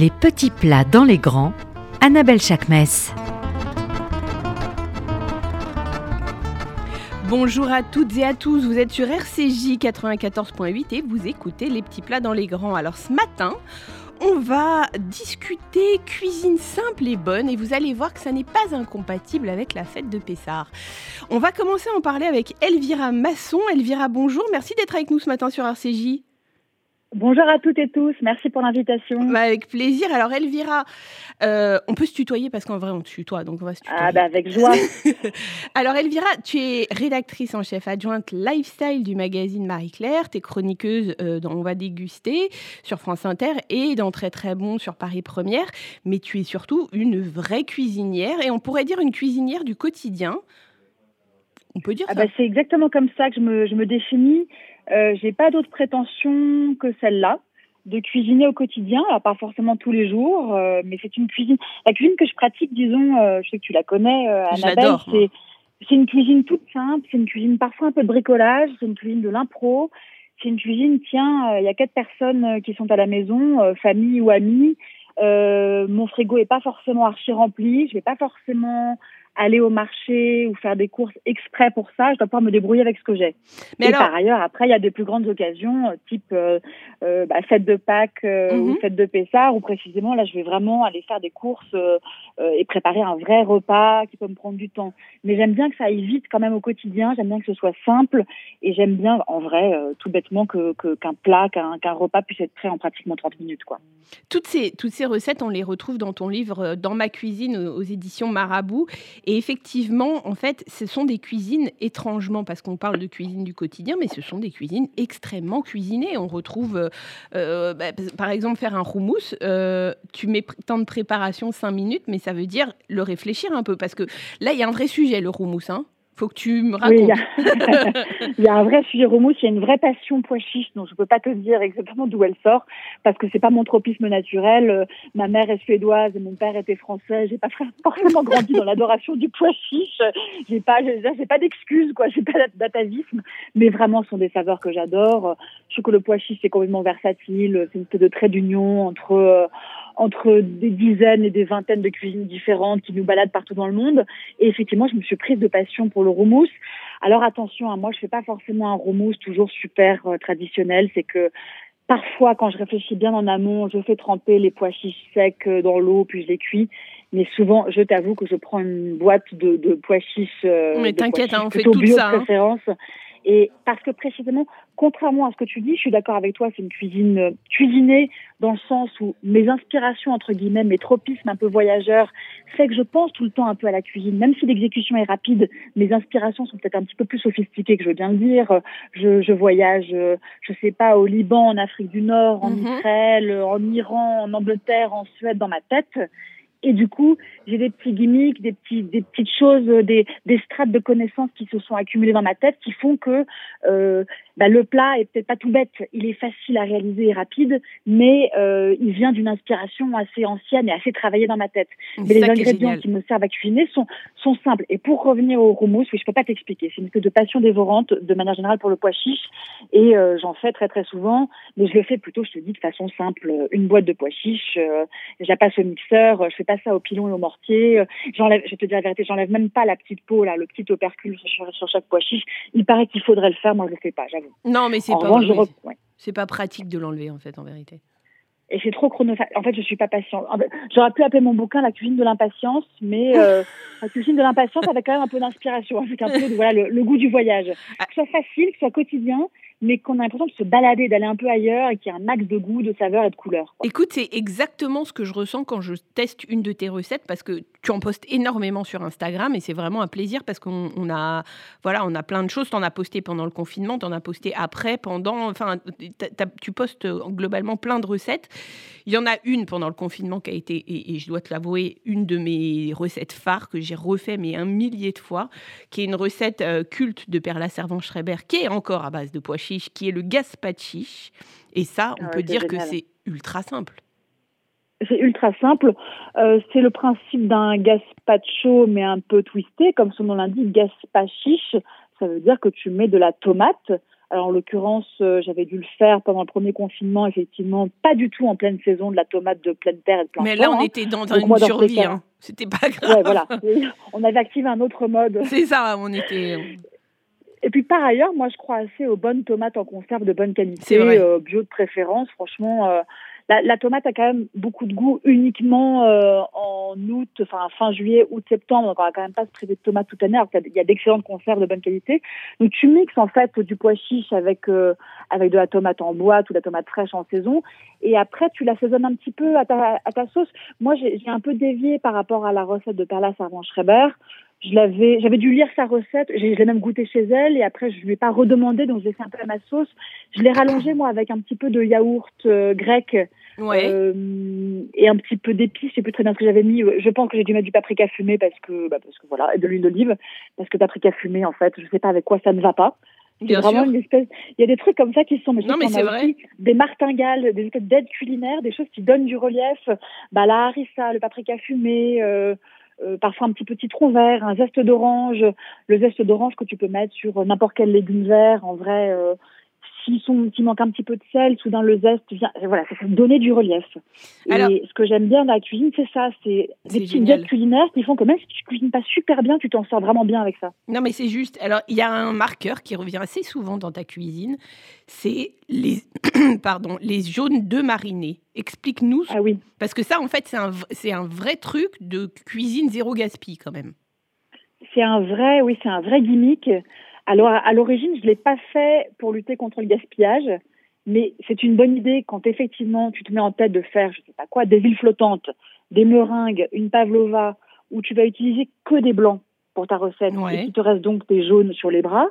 Les petits plats dans les grands, Annabelle Chakmes. Bonjour à toutes et à tous, vous êtes sur RCJ 94.8 et vous écoutez les petits plats dans les grands. Alors ce matin, on va discuter cuisine simple et bonne et vous allez voir que ça n'est pas incompatible avec la fête de Pessard. On va commencer à en parler avec Elvira Masson. Elvira, bonjour, merci d'être avec nous ce matin sur RCJ. Bonjour à toutes et tous, merci pour l'invitation. Bah, avec plaisir. Alors Elvira, euh, on peut se tutoyer parce qu'en vrai on te tutoie, donc on va se tutoyer. Ah bah avec joie. Alors Elvira, tu es rédactrice en chef adjointe lifestyle du magazine Marie-Claire, tu es chroniqueuse euh, dans On va déguster sur France Inter et dans Très Très Bon sur Paris Première, mais tu es surtout une vraie cuisinière et on pourrait dire une cuisinière du quotidien. On peut dire ah ça. Bah c'est exactement comme ça que je me, je me définis. Euh, j'ai pas d'autres prétentions que celle-là de cuisiner au quotidien, alors pas forcément tous les jours, euh, mais c'est une cuisine. La cuisine que je pratique, disons, euh, je sais que tu la connais, euh, Annabelle, c'est c'est une cuisine toute simple, c'est une cuisine parfois un peu de bricolage, c'est une cuisine de l'impro, c'est une cuisine, tiens, il y a quatre personnes qui sont à la maison, famille ou amis, mon frigo est pas forcément archi rempli, je vais pas forcément aller au marché ou faire des courses exprès pour ça, je dois pouvoir me débrouiller avec ce que j'ai. Mais et alors... par ailleurs, après, il y a de plus grandes occasions, type euh, euh, bah, fête de Pâques euh, mm -hmm. ou fête de Pessard, où précisément, là, je vais vraiment aller faire des courses et préparer un vrai repas qui peut me prendre du temps. Mais j'aime bien que ça aille vite quand même au quotidien, j'aime bien que ce soit simple et j'aime bien, en vrai, tout bêtement, qu'un que, qu'un plat, qu'un qu repas puisse être prêt en pratiquement 30 minutes. Quoi. Toutes ces, toutes ces recettes, on les retrouve dans ton livre Dans ma cuisine aux éditions Marabout. Et effectivement, en fait, ce sont des cuisines étrangement, parce qu'on parle de cuisine du quotidien, mais ce sont des cuisines extrêmement cuisinées. On retrouve, euh, bah, par exemple, faire un houmous, euh, tu mets temps de préparation 5 minutes, mais ça veut dire le réfléchir un peu, parce que là, il y a un vrai sujet, le houmous. Hein faut que tu me racontes. Oui, il, y a... un vrai sujet remousse, il y a une vraie passion pois chiche, donc je peux pas te dire exactement d'où elle sort, parce que c'est pas mon tropisme naturel. Ma mère est suédoise et mon père était français. J'ai pas forcément grandi dans l'adoration du pois chiche. J'ai pas, j'ai pas d'excuses, quoi. J'ai pas d'atavisme, mais vraiment, ce sont des saveurs que j'adore. Je trouve que le pois chiche c'est complètement versatile. C'est une espèce de trait d'union entre entre des dizaines et des vingtaines de cuisines différentes qui nous baladent partout dans le monde. Et effectivement, je me suis prise de passion pour le roumousse. Alors attention, hein, moi je fais pas forcément un roumousse toujours super euh, traditionnel. C'est que parfois, quand je réfléchis bien en amont, je fais tremper les pois chiches secs euh, dans l'eau, puis je les cuis. Mais souvent, je t'avoue que je prends une boîte de, de pois chiches. Euh, Mais t'inquiète, hein, on fait tout ça. Hein. Préférence. Et parce que précisément, contrairement à ce que tu dis, je suis d'accord avec toi, c'est une cuisine euh, cuisinée dans le sens où mes inspirations, entre guillemets, mes tropismes un peu voyageurs, fait que je pense tout le temps un peu à la cuisine. Même si l'exécution est rapide, mes inspirations sont peut-être un petit peu plus sophistiquées que je veux bien le dire. Je, je voyage, euh, je sais pas, au Liban, en Afrique du Nord, en mm -hmm. Israël, en Iran, en Angleterre, en Suède, dans ma tête. Et du coup, j'ai des petits gimmicks, des, petits, des petites choses, des, des strates de connaissances qui se sont accumulées dans ma tête qui font que euh, bah, le plat est peut-être pas tout bête, il est facile à réaliser et rapide, mais euh, il vient d'une inspiration assez ancienne et assez travaillée dans ma tête. Mais les ingrédients qui me servent à cuisiner sont, sont simples. Et pour revenir au roumous, oui, je peux pas t'expliquer. C'est une espèce de passion dévorante de manière générale pour le pois chiche et euh, j'en fais très très souvent, mais je le fais plutôt, je te dis, de façon simple. Une boîte de pois chiche, euh, je la passe au mixeur, je fais pas ça au pilon et au mortier. J'enlève, je te dis la vérité, j'enlève même pas la petite peau là, le petit opercule sur, sur chaque pois chiche. Il paraît qu'il faudrait le faire, moi je le fais pas, j'avoue. Non, mais c'est pas, revanche, re... ouais. c'est pas pratique de l'enlever en fait, en vérité. Et c'est trop chronophage. En fait, je suis pas patiente. J'aurais pu appeler mon bouquin La cuisine de l'impatience, mais euh, la cuisine de l'impatience avec quand même un peu d'inspiration, avec un peu de, voilà, le, le, goût du voyage. Que ce soit facile, que ce soit quotidien, mais qu'on a l'impression de se balader, d'aller un peu ailleurs et qu'il y a un max de goût, de saveur et de couleur. Écoute, c'est exactement ce que je ressens quand je teste une de tes recettes parce que tu en postes énormément sur Instagram et c'est vraiment un plaisir parce qu'on on a, voilà, a plein de choses. Tu en as posté pendant le confinement, tu en as posté après, pendant. Enfin, tu postes globalement plein de recettes. Il y en a une pendant le confinement qui a été, et, et je dois te l'avouer, une de mes recettes phares que j'ai refait mais un millier de fois, qui est une recette euh, culte de Perla Servan-Schreiber qui est encore à base de pois chiches, qui est le gazpacho. Et ça, on ah, peut dire génial. que c'est ultra simple. C'est ultra simple. Euh, c'est le principe d'un gazpacho, mais un peu twisté, comme son nom l'indique, gazpachiche. Ça veut dire que tu mets de la tomate Alors, en l'occurrence, euh, j'avais dû le faire pendant le premier confinement, effectivement, pas du tout en pleine saison de la tomate de pleine terre et de plein Mais là, on hein. était dans une survie, hein. c'était pas grave. Ouais, voilà. on avait activé un autre mode. C'est ça, on était. Et puis par ailleurs, moi je crois assez aux bonnes tomates en conserve de bonne qualité, euh, bio de préférence. Franchement, euh, la, la, tomate a quand même beaucoup de goût uniquement euh, en août, enfin fin juillet, août, septembre. Donc on va quand même pas se priver de tomates toute l'année. Alors qu'il y a d'excellentes conserves de bonne qualité. Donc tu mixes en fait du pois chiche avec euh, avec de la tomate en boîte ou de la tomate fraîche en saison. Et après tu l'assaisonnes un petit peu à ta, à ta sauce. Moi j'ai un peu dévié par rapport à la recette de Perla Servan-Schreiber je l'avais, j'avais dû lire sa recette, je l'ai même goûté chez elle et après je lui ai pas redemandé donc j'ai fait un peu à ma sauce. Je l'ai rallongé moi avec un petit peu de yaourt euh, grec euh, et un petit peu d'épices, je sais plus très bien ce que j'avais mis. Je pense que j'ai dû mettre du paprika fumé parce que bah, parce que voilà et de l'huile d'olive parce que paprika fumé en fait, je sais pas avec quoi ça ne va pas. Bien vraiment sûr. une espèce. Il y a des trucs comme ça qui sont. Mais non, mais c'est vrai. Des martingales, des espèces d'aides culinaires, des choses qui donnent du relief. Bah la harissa, le paprika fumé. Euh, euh, parfois un petit peu citron vert, un zeste d'orange, le zeste d'orange que tu peux mettre sur n'importe quel légume vert. En vrai, euh, s'il manque un petit peu de sel, soudain le zeste vient. Voilà, ça fait donner du relief. Alors, et ce que j'aime bien dans la cuisine, c'est ça, c'est des petites aides culinaires qui font que même si tu cuisines pas super bien, tu t'en sors vraiment bien avec ça. Non, mais c'est juste. Alors, il y a un marqueur qui revient assez souvent dans ta cuisine, c'est les, pardon, les jaunes d'œufs marinés. Explique-nous. Ah oui. Parce que ça, en fait, c'est un, c'est un vrai truc de cuisine zéro gaspille quand même. C'est un vrai, oui, c'est un vrai gimmick. Alors, à l'origine, je ne l'ai pas fait pour lutter contre le gaspillage, mais c'est une bonne idée quand effectivement tu te mets en tête de faire, je sais pas quoi, des îles flottantes, des meringues, une pavlova, où tu vas utiliser que des blancs pour ta recette, ouais. et qu'il te reste donc des jaunes sur les bras.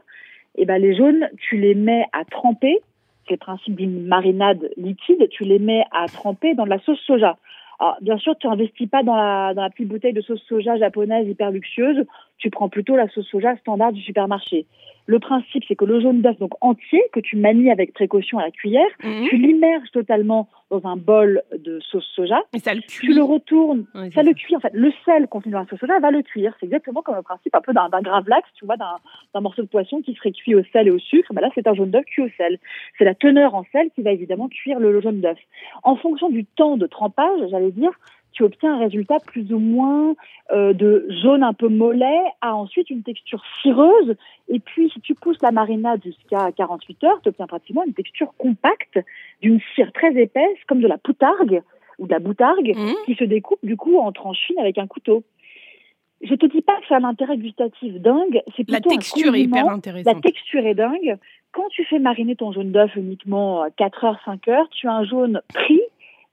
Et ben les jaunes, tu les mets à tremper. C'est le principe d'une marinade liquide. Tu les mets à tremper dans de la sauce soja. Alors, bien sûr, tu n'investis pas dans la, dans la petite bouteille de sauce soja japonaise hyper luxueuse. Tu prends plutôt la sauce soja standard du supermarché. Le principe, c'est que le jaune d'œuf, donc entier, que tu manies avec précaution à la cuillère, Mhm. tu l'immerges totalement dans un bol de sauce soja. Et ça le cuit. Tu le retournes, ça le cuit. En fait, le sel contenu dans la sauce soja va le cuire. C'est exactement comme le principe un peu d'un gravlax, tu vois, d'un d'un morceau de poisson qui serait cuit au sel et au sucre. Ben là, c'est un jaune d'œuf cuit au sel. C'est la teneur en sel qui va évidemment cuire le, le jaune d'œuf. En fonction du temps de trempage, j'allais dire, tu obtiens un résultat plus ou moins euh, de jaune un peu mollet à ensuite une texture cireuse. Et puis, si tu pousses la marinade jusqu'à 48 heures, tu obtiens pratiquement une texture compacte d'une cire très épaisse, comme de la poutargue ou de la boutargue, Mhm. qui se découpe du coup en tranches fines avec un couteau. Je te dis pas que ça a un intérêt gustatif dingue, c'est La plutôt un texture est hyper condiment. La intéressante. texture est dingue. Quand tu fais mariner ton jaune d'œuf uniquement 4 heures, 5 heures, tu as un jaune pris,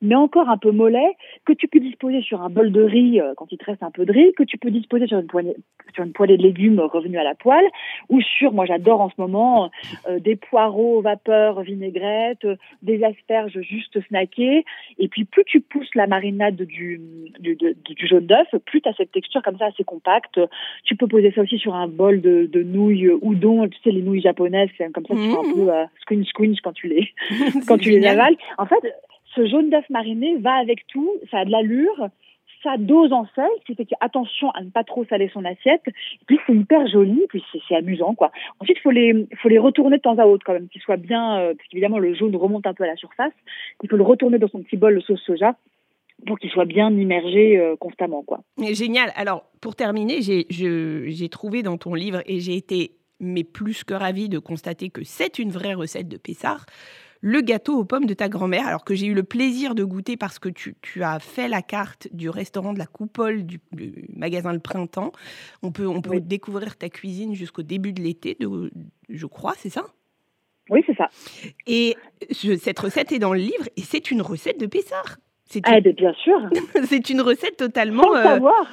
mais encore un peu mollet, que tu peux disposer sur un bol de riz euh, quand il te reste un peu de riz, que tu peux disposer sur une poignée, sur une poêlée de légumes revenus à la poêle, ou sur, moi j'adore en ce moment, euh, des poireaux vapeur vinaigrette, euh, des asperges juste snackées, et puis plus tu pousses la marinade du, du, du, du jaune d'œuf, plus tu as cette texture comme ça assez compacte. Tu peux poser ça aussi sur un bol de, de nouilles udon, tu sais les nouilles japonaises, c'est comme ça, tu fais un peu euh, squinch squinch quand tu les quand tu les avales. En fait, ce jaune d'œuf mariné va avec tout, ça a de l'allure, ça dose en sel, ce qui fait attention à ne pas trop saler son assiette. Et puis c'est hyper joli, puis c'est amusant quoi. Ensuite, faut les faut les retourner de temps à autre quand même, qu'ils soient bien, euh, parce qu'évidemment le jaune remonte un peu à la surface. Il faut le retourner dans son petit bol de sauce soja pour qu'il soit bien immergé euh, constamment quoi. Génial. Alors, pour terminer, j'ai trouvé dans ton livre et j'ai été mais plus que ravie de constater que c'est une vraie recette de Pessard. Le gâteau aux pommes de ta grand-mère, alors que j'ai eu le plaisir de goûter parce que tu, tu as fait la carte du restaurant de la Coupole du, du magasin Le Printemps. On peut, on peut Oui. découvrir ta cuisine jusqu'au début de l'été, je crois, c'est ça? Oui, c'est ça. Et je- cette recette est dans le livre et c'est une recette de Pessard. C'est Ah, une, ben, bien sûr. c'est une recette totalement. Sans euh, savoir.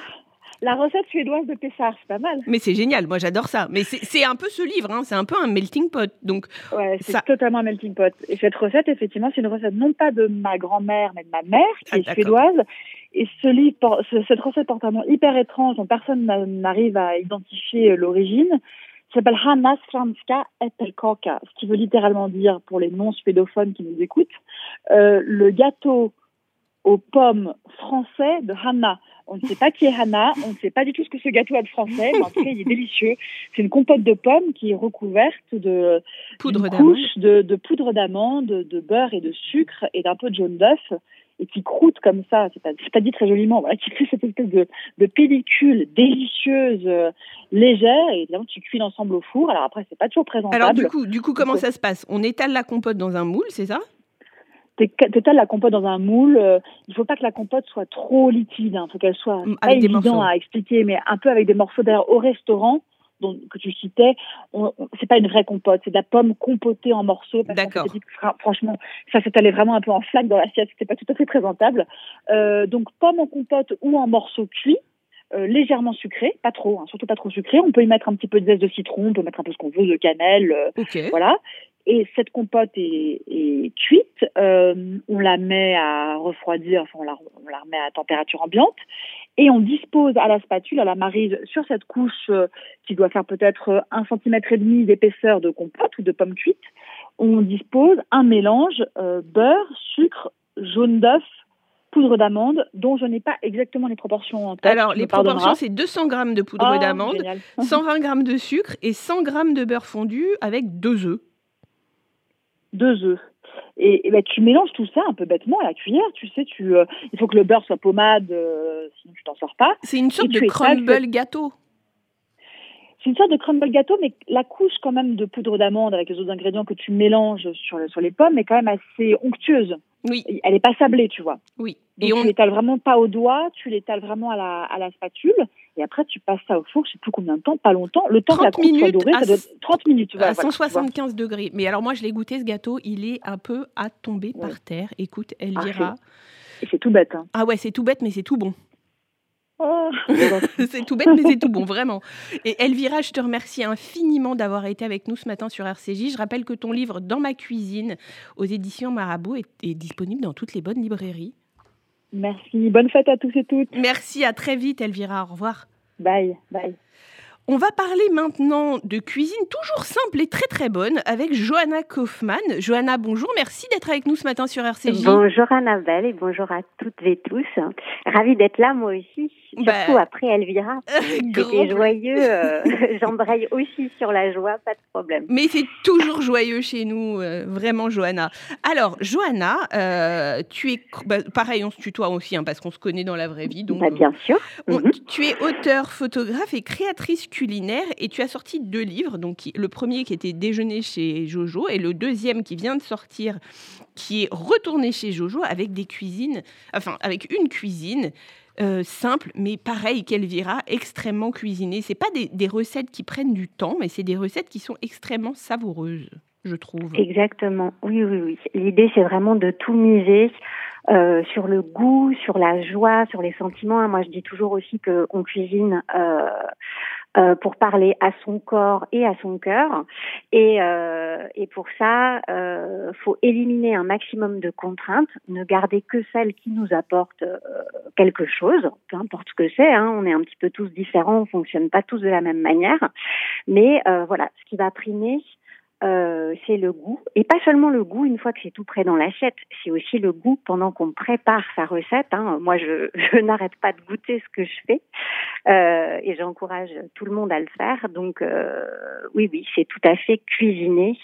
La recette suédoise de Pessard, c'est pas mal. Mais c'est génial, moi j'adore ça. Mais c'est un peu ce livre, hein, c'est un peu un melting pot. Donc, Ouais, c'est Ça- totalement un melting pot. Et cette recette, effectivement, c'est une recette non pas de ma grand-mère, mais de ma mère, qui Ah, est suédoise. Et ce livre, cette recette porte un nom hyper étrange dont personne n'a- n'arrive à identifier euh, l'origine. S'appelle Hannas Franska Äppelkaka, ce qui veut littéralement dire, pour les non-suédophones qui nous écoutent, euh, le gâteau aux pommes français de Hannah. On ne sait pas qui est Hannah, on ne sait pas du tout ce que ce gâteau a de français, mais en tout cas, il est délicieux. C'est une compote de pommes qui est recouverte de poudre couche de, de, poudre d'amande, de beurre et de sucre et d'un peu de jaune d'œuf et qui croûte comme ça, c'est pas, pas dit très joliment, voilà, qui fait cette espèce de, de pellicule délicieuse, euh, légère, et évidemment tu cuis l'ensemble au four. Alors après, c'est pas toujours présentable. Alors du coup, du coup comment ça se passe? On étale la compote dans un moule, c'est ça? Tu étales la compote dans un moule. Euh, il faut pas que la compote soit trop liquide. Il hein, faut qu'elle soit mm, pas évident à expliquer, mais un peu avec des morceaux d'air au restaurant que tu citais, c'est pas une vraie compote, c'est de la pomme compotée en morceaux. D'accord. Franchement, ça s'est vraiment un peu en flaque dans l'assiette, c'était pas tout à fait présentable. Euh, donc pomme en compote ou en morceaux cuits. Euh, légèrement sucré, pas trop, hein, surtout pas trop sucré. On peut y mettre un petit peu de zeste de citron, on peut mettre un peu ce qu'on veut, de cannelle, euh, voilà. Et cette compote est, est cuite, euh, on la met à refroidir, enfin on la, on la remet à température ambiante, et on dispose à la spatule, à la marise, sur cette couche euh, qui doit faire peut-être un centimètre et demi d'épaisseur de compote ou de pomme cuite, on dispose un mélange euh, beurre, sucre, jaune d'œuf, poudre d'amande, dont je n'ai pas exactement les proportions en tête. Alors, les proportions, c'est 200 g de poudre oh, d'amande, 120 g de sucre et 100 g de beurre fondu avec deux œufs. Deux œufs. Et, ben, tu mélanges tout ça un peu bêtement à la cuillère. Tu sais, tu, euh, il faut que le beurre soit pommade, euh, sinon tu t'en sors pas. C'est une sorte de crumble gâteau. C'est une sorte de crumble gâteau, mais la couche quand même de poudre d'amande avec les autres ingrédients que tu mélanges sur, sur les pommes est quand même assez onctueuse. Oui. Elle n'est pas sablée, tu vois. Oui. Donc et on... tu l'étales vraiment pas au doigt, tu l'étales vraiment à la, à la spatule, et après tu passes ça au four, je sais plus combien de temps, pas longtemps. Le temps que la minutes soit dorée, ça doit être 30 minutes. à 175 degrés. Mais alors moi, je l'ai goûté ce gâteau, il est un peu à tomber par terre. Écoute, Elvira. Ah, c'est tout bête. Hein. Ah ouais, c'est tout bête, mais c'est tout bon. Oh. c'est tout bête, mais c'est tout bon, vraiment. Et Elvira, je te remercie infiniment d'avoir été avec nous ce matin sur RCJ. Je rappelle que ton livre Dans ma cuisine aux éditions Marabout est, disponible dans toutes les bonnes librairies. Merci. Bonne fête à tous et toutes. Merci. À très vite, Elvira. Au revoir. Bye. Bye. On va parler maintenant de cuisine toujours simple et très très bonne avec Johanna Kaufmann. Johanna, bonjour, merci d'être avec nous ce matin sur RCJ. Bonjour Annabelle et bonjour à toutes et tous. Ravie d'être là moi aussi, bah, surtout après Elvira. C'était joyeux, euh, j'embraye aussi sur la joie, pas de problème. Mais c'est toujours joyeux chez nous, euh, vraiment Johanna. Alors Johanna, euh, tu es, bah, pareil on se tutoie aussi hein, parce qu'on se connaît dans la vraie vie. Donc, bah, bien sûr. Mhm. Tu es auteur, photographe et créatrice culinaire et tu as sorti deux livres. Donc le premier qui était Déjeuner chez Jojo et le deuxième qui vient de sortir qui est Retourné chez Jojo avec des cuisines, enfin avec une cuisine euh, simple, mais pareil qu'Elvira, extrêmement cuisinée. C'est pas des, recettes qui prennent du temps, mais c'est des recettes qui sont extrêmement savoureuses, je trouve. Exactement. Oui, oui, oui. L'idée, c'est vraiment de tout miser. Euh, sur le goût, sur la joie, sur les sentiments. Moi, je dis toujours aussi que on cuisine euh, euh, pour parler à son corps et à son cœur. Et, euh, et pour ça, euh, faut éliminer un maximum de contraintes, ne garder que celles qui nous apportent euh, quelque chose, peu importe ce que c'est. Hein, on est un petit peu tous différents, on fonctionne pas tous de la même manière. Mais euh, voilà, ce qui va primer, euh, c'est le goût. Et pas seulement le goût une fois que c'est tout prêt dans l'assiette, c'est aussi le goût pendant qu'on prépare sa recette. Hein. Moi, je, je n'arrête pas de goûter ce que je fais euh, et j'encourage tout le monde à le faire. Donc, euh, oui, oui, c'est tout à fait cuisiné,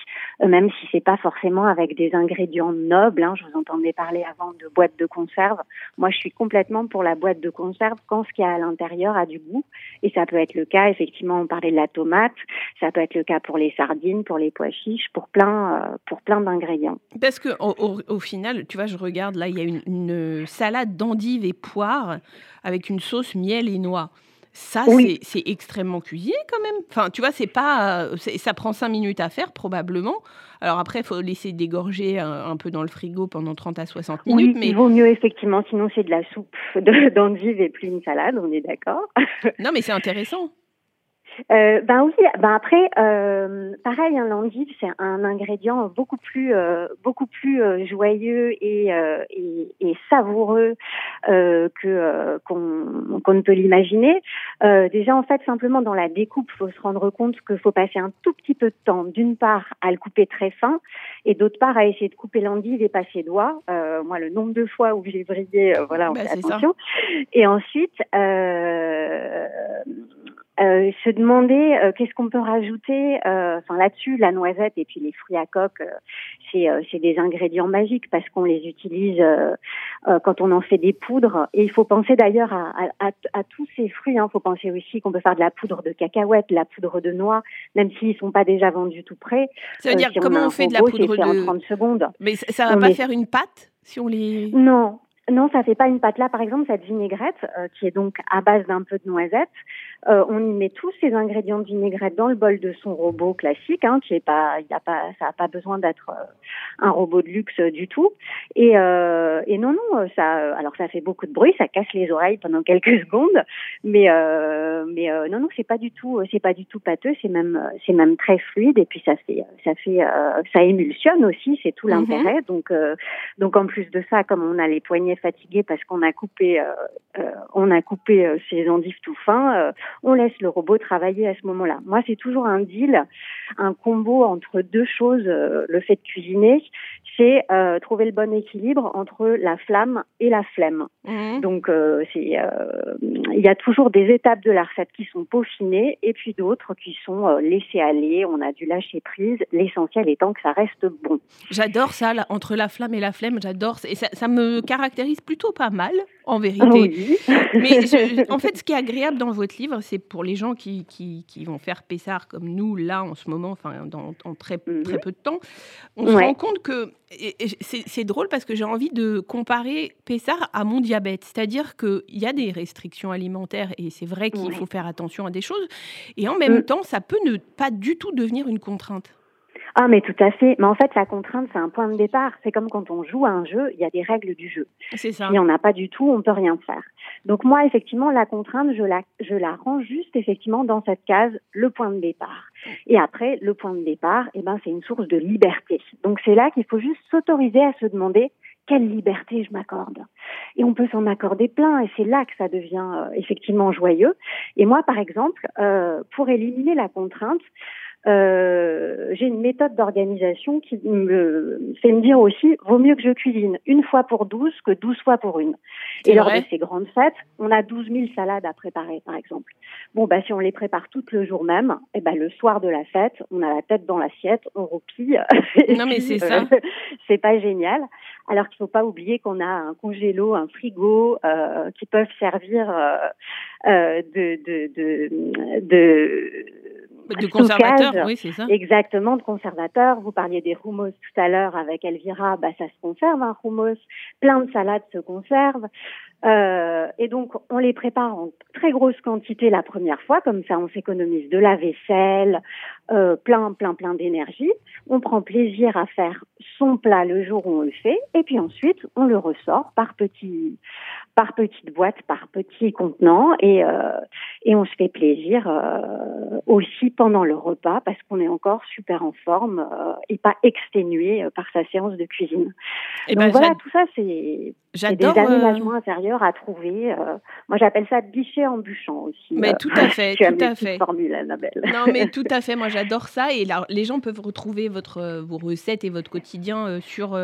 euh, même si c'est pas forcément avec des ingrédients nobles. Hein. Je vous entendais parler avant de boîte de conserve. Moi, je suis complètement pour la boîte de conserve quand ce qu'il y a à l'intérieur a du goût. Et ça peut être le cas, effectivement, on parlait de la tomate, ça peut être le cas pour les sardines, pour les poissons pour plein, euh, pour plein d'ingrédients. Parce que au, final, tu vois, je regarde là, il y a une, salade d'endives et poires avec une sauce miel et noix. Ça, c'est extrêmement cuisiné quand même. Enfin, tu vois, c'est pas, euh, ça prend cinq minutes à faire probablement. Alors après, il faut laisser dégorger un, peu dans le frigo pendant 30 à 60 minutes. mais... il vaut mieux effectivement, sinon c'est de la soupe d'endives et plus une salade, on est d'accord. non, mais c'est intéressant. Euh, ben oui, ben après, euh, pareil, un l'endive, c'est un ingrédient beaucoup plus, euh, beaucoup plus euh, joyeux et, euh, et, et, savoureux que qu'on qu'on ne peut l'imaginer. déjà, en fait, simplement dans la découpe, faut se rendre compte qu'il faut passer un tout petit peu de temps, d'une part à le couper très fin, et d'autre part à essayer de couper l'endive et pas ses doigts. moi, le nombre de fois où j'ai brillé, voilà, on bah, fait attention. Et ensuite. Euh, euh, se demander euh, qu'est-ce qu'on peut rajouter. Euh, enfin là-dessus, la noisette et puis les fruits à coque, c'est c'est des ingrédients magiques parce qu'on les utilise quand on en fait des poudres. Et il faut penser d'ailleurs à, à, à, tous ces fruits. Il hein. faut penser aussi qu'on peut faire de la poudre de cacahuète, de la poudre de noix, même s'ils sont pas déjà vendus tout près. Ça veut dire comment on, fait de la poudre de en 30 secondes. Mais ça, ça va pas faire une pâte si on les Non, non, ça fait pas une pâte là. Par exemple, cette vinaigrette, euh, qui est donc à base d'un peu de noisettes, euh, on y met tous ces ingrédients de vinaigrette dans le bol de son robot classique, hein, qui est pas, il a pas, ça a pas besoin d'être euh, un robot de luxe du tout. Et, et non, non, ça, alors ça fait beaucoup de bruit, ça casse les oreilles pendant quelques secondes, mais mais non, non, c'est pas du tout, c'est pas du tout pâteux, c'est même, c'est même très fluide. Et puis ça fait, ça fait, ça émulsionne aussi, c'est tout mhm. l'intérêt. Donc donc en plus de ça, comme on a les poignets fatigué parce qu'on a coupé, euh, euh, on a coupé euh, ses endives tout fins, on laisse le robot travailler à ce moment-là. Moi, c'est toujours un deal, un combo entre deux choses. le fait de cuisiner, c'est trouver le bon équilibre entre la flamme et la flemme. Mmh. Donc, c'est, il y a toujours des étapes de la recette qui sont peaufinées et puis d'autres qui sont laissées aller. On a dû lâcher prise. L'essentiel étant que ça reste bon. J'adore ça, entre la flamme et la flemme. J'adore. Et ça, ça me caractérise plutôt pas mal, en vérité. Mais en fait, ce qui est agréable dans votre livre, c'est pour les gens qui, qui, vont faire Pessard comme nous, là, en ce moment, enfin, dans, en très, mhm. très peu de temps, on se rend compte que c'est drôle parce que j'ai envie de comparer Pessard à mon diabète. C'est-à-dire qu'il y a des restrictions alimentaires et c'est vrai qu'il faut faire attention à des choses. Et en même mm. temps, ça peut ne pas du tout devenir une contrainte. Ah, mais tout à fait. Mais en fait, la contrainte, c'est un point de départ. C'est comme quand on joue à un jeu, il y a des règles du jeu. C'est ça. Si on n'a pas du tout, on peut rien faire. Donc moi, effectivement, la contrainte, je la, je la rends juste effectivement dans cette case, le point de départ. Et après, le point de départ, eh ben, c'est une source de liberté. Donc c'est là qu'il faut juste s'autoriser à se demander quelle liberté je m'accorde. Et on peut s'en accorder plein, et c'est là que ça devient euh, effectivement joyeux. Et moi, par exemple, euh, pour éliminer la contrainte, euh, j'ai une méthode d'organisation qui me fait me dire aussi, vaut mieux que je cuisine une fois pour douze que douze fois pour une. Et lors de ces grandes fêtes, on a douze mille salades à préparer, par exemple. Bon, bah, si on les prépare toutes le jour même, et eh ben, le soir de la fête, on a la tête dans l'assiette, on roupille. Non, mais c'est ça. c'est pas génial. Alors qu'il faut pas oublier qu'on a un congélo, un frigo, euh, qui peuvent servir euh, euh de, de, de, de de conservateur, oui, c'est ça. Exactement, de conservateur. Vous parliez des hummus tout à l'heure avec Elvira, bah, ça se conserve un hummus. Plein de salades se conservent. Euh, et donc, on les prépare en très grosse quantité la première fois, comme ça on s'économise de la vaisselle, euh, plein, plein, plein d'énergie. On prend plaisir à faire son plat le jour où on le fait, et puis ensuite on le ressort par petits, par petites boîtes, par petits contenants, et euh, et on se fait plaisir euh, aussi pendant le repas parce qu'on est encore super en forme euh, et pas exténué par sa séance de cuisine. Et eh Donc ben, voilà, tout ça c'est des aménagements intérieurs à trouver. moi j'appelle ça bichet en bûchant aussi. Mais tout à fait, tout à fait. Formule, Annabelle. Non mais tout à fait, moi j'adore ça et là, les gens peuvent retrouver votre vos recettes et votre quotidien sur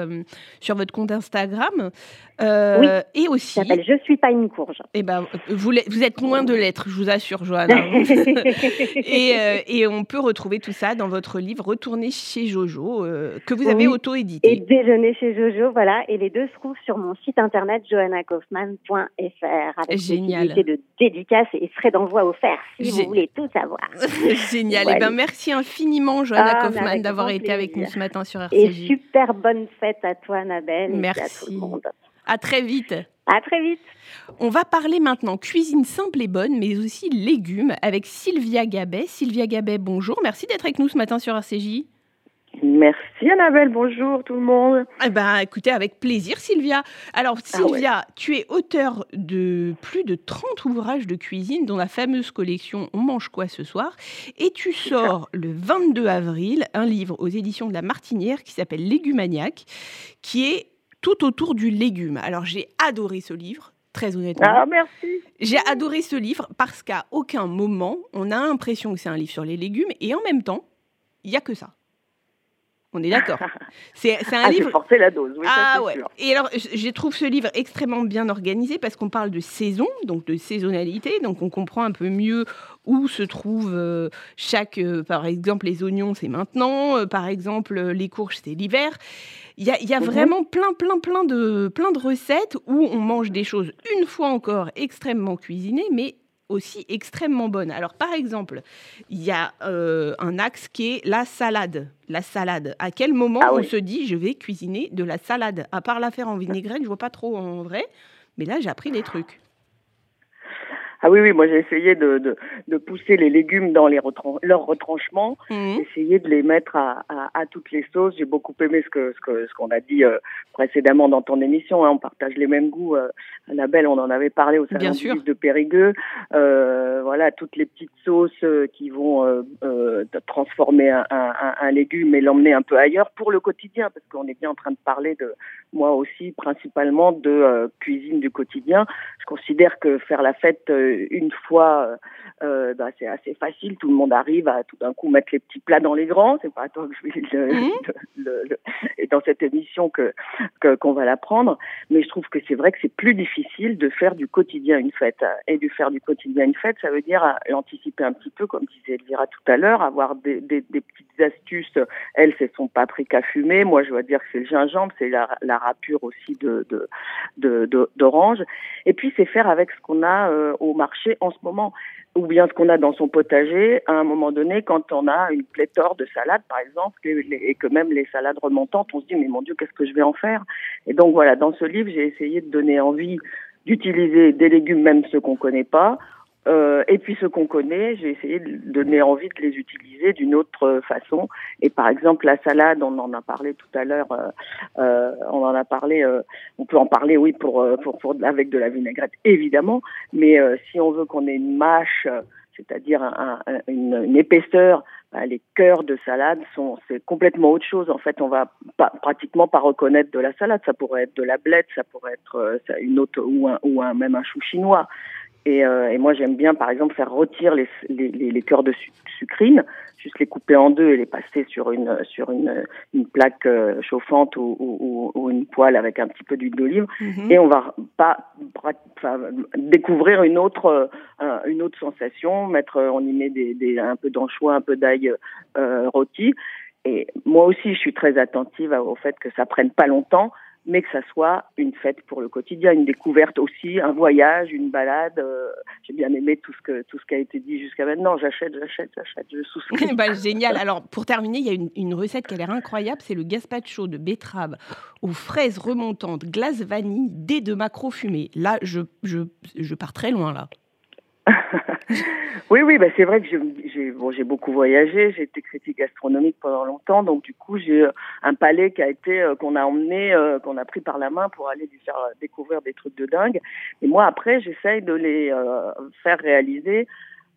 sur votre compte Instagram. oui. Et aussi. Je suis pas une courge. Eh ben, vous, vous êtes loin de l'être, je vous assure, Johanna. et, euh, et, on peut retrouver tout ça dans votre livre Retourner chez Jojo, euh, que vous avez auto-édité. Et Déjeuner chez Jojo, voilà. Et les deux se trouvent sur mon site internet johannakoffman.fr avec Génial. des de dédicaces et frais d'envoi offerts si vous voulez tout savoir. Génial. Et eh ben, merci infiniment, Johanna ah, Kaufmann, d'avoir été avec nous ce matin sur RCJ. Et super bonne fête à toi, Annabelle. Merci. Et à tout le monde. À très vite. À très vite. On va parler maintenant cuisine simple et bonne, mais aussi légumes avec Sylvia Gabet. Sylvia Gabet, bonjour. Merci d'être avec nous ce matin sur RCJ. Merci Annabelle, bonjour tout le monde. Eh ben, écoutez, avec plaisir Sylvia. Alors Ah Sylvia, tu es auteur de plus de 30 ouvrages de cuisine, dont la fameuse collection On mange quoi ce soir Et tu sors le 22 avril un livre aux éditions de La Martinière qui s'appelle Légumaniac, qui est tout autour du légume. Alors j'ai adoré ce livre, très honnêtement. Ah merci. J'ai adoré ce livre parce qu'à aucun moment on a l'impression que c'est un livre sur les légumes et en même temps, il n'y a que ça. On est d'accord. C'est un Ah, livre. forcé la dose, oui, Ah ouais. sûr. Et alors, je trouve ce livre extrêmement bien organisé parce qu'on parle de saison, donc de saisonnalité, donc on comprend un peu mieux où se trouve euh, chaque, euh, par exemple, les oignons, c'est maintenant, euh, par exemple, les courges, c'est l'hiver. Il y a, il y a Mhm. vraiment plein, plein, plein de, plein de recettes où on mange des choses, une fois encore, extrêmement cuisinées, mais aussi extrêmement bonnes. Alors, par exemple, il y a euh, un axe qui est la salade. La salade. À quel moment Ah on oui. se dit je vais cuisiner de la salade? À part la faire en vinaigrette, je vois pas trop en vrai. Mais là, j'ai appris des trucs. Ah oui, oui, moi j'ai essayé de, de, de pousser les légumes dans les retran- leurs retranchements, Mhm. essayer de les mettre à, à, à toutes les sauces. J'ai beaucoup aimé ce que ce que ce qu'on a dit euh, précédemment dans ton émission. hein. On partage les mêmes goûts. Euh, Annabelle, on en avait parlé au salon du de Périgueux. Euh, voilà, toutes les petites sauces euh, qui vont euh, euh, transformer un, un, un- un légume et l'emmener un peu ailleurs pour le quotidien, parce qu'on est bien en train de parler de moi aussi principalement de cuisine du quotidien. Je considère que faire la fête une fois, euh, euh, bah, c'est assez facile. Tout le monde arrive à tout d'un coup mettre les petits plats dans les grands. C'est pas à toi que je vais le, le- le- et dans cette émission que qu'on va l'apprendre. Mais je trouve que c'est vrai que c'est plus difficile de faire du quotidien une fête. Et de faire du quotidien une fête, ça veut dire l'anticiper un petit peu, comme disait Elvira tout à l'heure, avoir des, des, des petites astuces. Elle, c'est son paprika fumé. Moi, je dois dire que c'est le gingembre, c'est la, la râpure aussi de de- de- de- d'orange. Et puis, c'est faire avec ce qu'on a euh, au marché en ce moment, ou bien ce qu'on a dans son potager à un moment donné, quand on a une pléthore de salades, par exemple, et, que même les salades remontantes, on se dit, mais mon Dieu, qu'est-ce que je vais en faire? Et donc, voilà, dans ce livre, j'ai essayé de donner envie d'utiliser des légumes, même ceux qu'on connaît pas, euh, et puis ceux qu'on connaît, j'ai essayé de donner envie de les utiliser d'une autre façon. Et par exemple, la salade, on en a parlé tout à l'heure. euh, euh, on en a parlé. on peut en parler, oui, pour, pour, avec de la vinaigrette, évidemment. Mais si on veut qu'on ait une mâche, c'est-à-dire un, un- une, épaisseur, bah, les cœurs de salade sont c'est complètement autre chose. En fait, on va pratiquement pas reconnaître de la salade. Ça pourrait être de la blette, ça pourrait être une autre ou même un chou chinois. Et, euh, et moi, j'aime bien, par exemple, faire rôtir les, les, les, les cœurs de su- sucrine, juste les couper en deux et les passer sur une sur une, une plaque euh, chauffante ou, ou, ou une poêle avec un petit peu d'huile d'olive. Mhm. Et on va pas enfin, découvrir une autre euh, un- une autre sensation. Mettre, euh, on y met des, des un peu d'anchois, un peu d'ail euh, rôti. Et moi aussi, je suis très attentive au fait que ça prenne pas longtemps mais que ça soit une fête pour le quotidien, une découverte aussi, un voyage, une balade. euh, J'ai bien aimé tout ce que tout ce qui a été dit jusqu'à maintenant. J'achète, j'achète, j'achète, je souscris. Bah, génial. Alors, pour terminer, il y a une, une recette qui a l'air incroyable. C'est le gazpacho de betterave aux fraises remontantes, glace vanille, dés de maquereau fumé. Là, je, je, je pars très loin, là. oui, oui, bah c'est vrai que j'ai bon, beaucoup voyagé, j'ai été critique gastronomique pendant longtemps, donc du coup j'ai euh, un palais qui a été euh, qu'on a emmené, euh, qu'on a pris par la main pour aller lui faire découvrir des trucs de dingue. Et moi après j'essaye de les euh, faire réaliser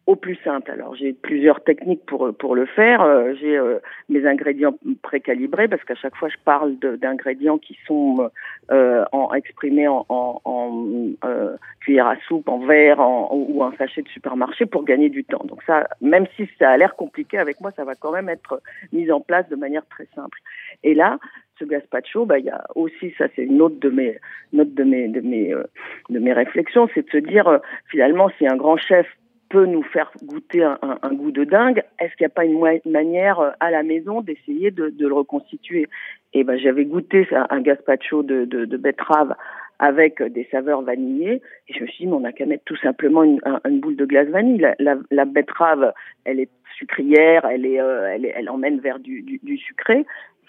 au plus simple. Alors j'ai plusieurs techniques pour pour le faire. Euh, j'ai euh, mes ingrédients précalibrés parce qu'à chaque fois je parle d'ingrédients qui sont euh, en, exprimés en, en, en, euh, cuillère à soupe, en verre en, ou un sachet de supermarché pour gagner du temps. Donc ça, même si ça a l'air compliqué avec moi, ça va quand même être mis en place de manière très simple. Et là, ce gazpacho, bah il y a aussi ça, c'est une autre de mes, autre de mes, de mes, euh, de mes réflexions, c'est de se dire euh, finalement si un grand chef peut nous faire goûter un, goût de dingue, est-ce qu'il n'y a pas une manière euh, à la maison d'essayer de, le reconstituer? Et ben j'avais goûté un gazpacho de, betterave avec des saveurs vanillées. Et je me suis dit, on n'a qu'à mettre tout simplement une, un- une boule de glace vanille. La, betterave, elle est sucrière, elle, est, euh, elle, emmène vers du, sucré.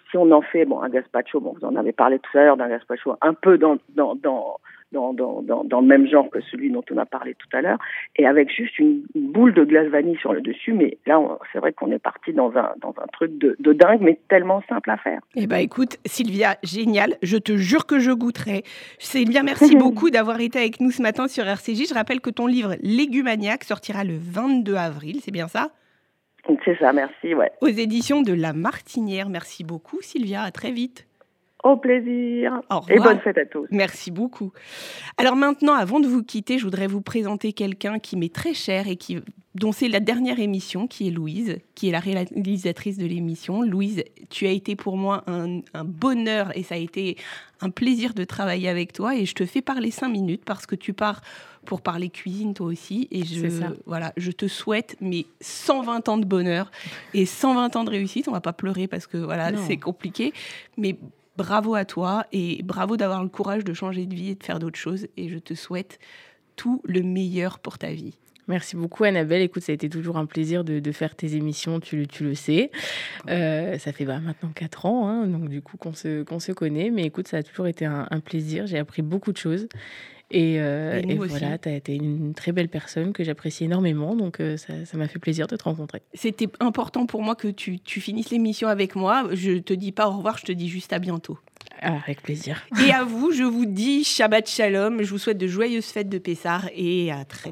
Si on en fait bon un gazpacho, bon vous en avez parlé tout à l'heure d'un gazpacho un peu dans dans, dans, dans, le même genre que celui dont on a parlé tout à l'heure, et avec juste une, boule de glace vanille sur le dessus. Mais là, c'est vrai qu'on est parti dans un, dans un truc de, de, dingue, mais tellement simple à faire. Eh ben, écoute, Sylvia, génial. Je te jure que je goûterai. Sylvia, merci beaucoup d'avoir été avec nous ce matin sur RCJ. Je rappelle que ton livre Légumaniac sortira le 22 avril, c'est bien ça? C'est ça, merci, ouais. Aux éditions de La Martinière. Merci beaucoup, Sylvia. À très vite. Au plaisir. Et bonne fête à tous. Merci beaucoup. Alors maintenant, avant de vous quitter, je voudrais vous présenter quelqu'un qui m'est très cher et qui, dont c'est la dernière émission, qui est Louise, qui est la réalisatrice de l'émission. Louise, tu as été pour moi un, bonheur et ça a été un plaisir de travailler avec toi. Et je te fais parler cinq minutes parce que tu pars pour parler cuisine toi aussi. Et je, voilà, je te souhaite mes 120 ans de bonheur et 120 ans de réussite. On va pas pleurer parce que voilà, c'est compliqué. Mais bravo à toi et bravo d'avoir le courage de changer de vie et de faire d'autres choses. Et je te souhaite tout le meilleur pour ta vie. Merci beaucoup Annabelle. Écoute, ça a été toujours un plaisir de, faire tes émissions, tu, tu le sais. Euh, ça fait bah, maintenant 4 ans, hein, donc du coup qu'on se, qu'on se connaît. Mais écoute, ça a toujours été un, un plaisir. J'ai appris beaucoup de choses. Et, euh, voilà, tu as été une très belle personne que j'apprécie énormément. Donc, euh, ça m'a fait plaisir de te rencontrer. C'était important pour moi que tu, tu finisses l'émission avec moi. Je te dis pas au revoir, je te dis juste à bientôt. Ah, avec plaisir. Et à vous, je vous dis Shabbat Shalom. Je vous souhaite de joyeuses fêtes de Pessah et à très